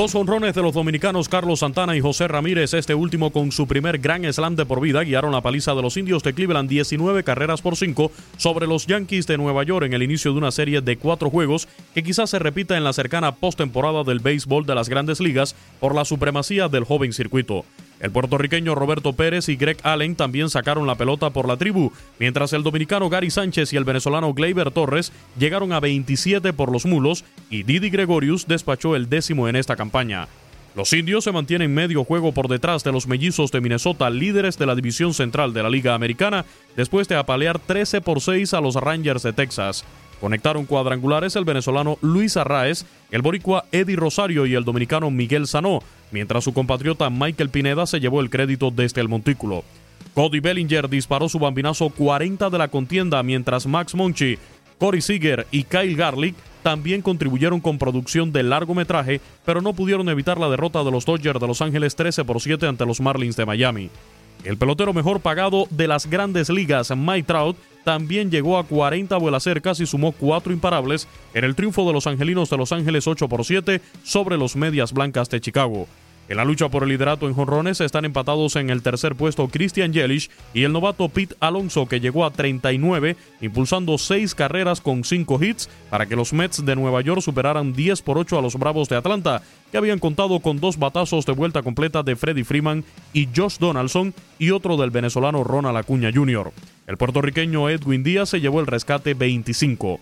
Dos honrones de los dominicanos Carlos Santana y José Ramírez, este último con su primer gran slam de por vida, guiaron la paliza de los indios de Cleveland 19 carreras por 5 sobre los Yankees de Nueva York en el inicio de una serie de cuatro juegos que quizás se repita en la cercana postemporada del béisbol de las grandes ligas por la supremacía del joven circuito. El puertorriqueño Roberto Pérez y Greg Allen también sacaron la pelota por la tribu, mientras el dominicano Gary Sánchez y el venezolano Gleyber Torres llegaron a 27 por los mulos y Didi Gregorius despachó el décimo en esta campaña. Los indios se mantienen medio juego por detrás de los mellizos de Minnesota, líderes de la división central de la Liga Americana, después de apalear 13 por 6 a los Rangers de Texas. Conectaron cuadrangulares el venezolano Luis Arraez, el boricua Eddie Rosario y el dominicano Miguel Sanó, mientras su compatriota Michael Pineda se llevó el crédito desde el montículo. Cody Bellinger disparó su bambinazo 40 de la contienda, mientras Max Monchi, Corey Seager y Kyle Garlick también contribuyeron con producción de largometraje, pero no pudieron evitar la derrota de los Dodgers de Los Ángeles 13 por 7 ante los Marlins de Miami. El pelotero mejor pagado de las grandes ligas, Mike Trout, también llegó a 40 vuelas cercas y sumó cuatro imparables en el triunfo de los Angelinos de Los Ángeles 8 por 7 sobre los Medias Blancas de Chicago. En la lucha por el liderato en jonrones están empatados en el tercer puesto Christian Yelich y el novato Pete Alonso que llegó a 39, impulsando seis carreras con cinco hits para que los Mets de Nueva York superaran 10 por 8 a los Bravos de Atlanta, que habían contado con dos batazos de vuelta completa de Freddie Freeman y Josh Donaldson y otro del venezolano Ronald Acuña Jr. El puertorriqueño Edwin Díaz se llevó el rescate 25.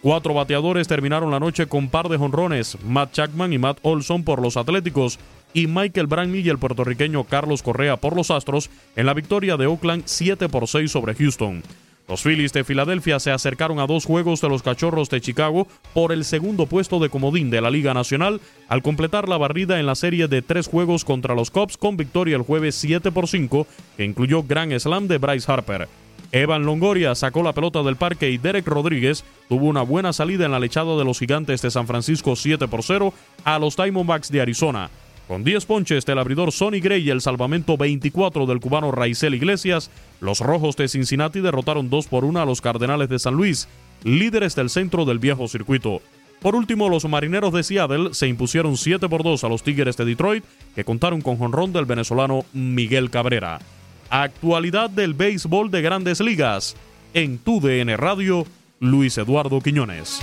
Cuatro bateadores terminaron la noche con par de jonrones, Matt Chapman y Matt Olson por los Atléticos, y Michael Brantley y el puertorriqueño Carlos Correa por los Astros en la victoria de Oakland 7 por 6 sobre Houston. Los Phillies de Filadelfia se acercaron a dos juegos de los Cachorros de Chicago por el segundo puesto de comodín de la Liga Nacional al completar la barrida en la serie de tres juegos contra los Cubs con victoria el jueves 7 por 5 que incluyó Grand Slam de Bryce Harper. Evan Longoria sacó la pelota del parque y Derek Rodríguez tuvo una buena salida en la lechada de los gigantes de San Francisco 7 por 0 a los Diamondbacks de Arizona. Con 10 ponches del abridor Sonny Gray y el salvamento 24 del cubano Raizel Iglesias, los Rojos de Cincinnati derrotaron 2 por 1 a los Cardenales de San Luis, líderes del centro del viejo circuito. Por último, los Marineros de Seattle se impusieron 7 por 2 a los Tigres de Detroit, que contaron con jonrón del venezolano Miguel Cabrera. Actualidad del béisbol de grandes ligas. En tu DN Radio, Luis Eduardo Quiñones.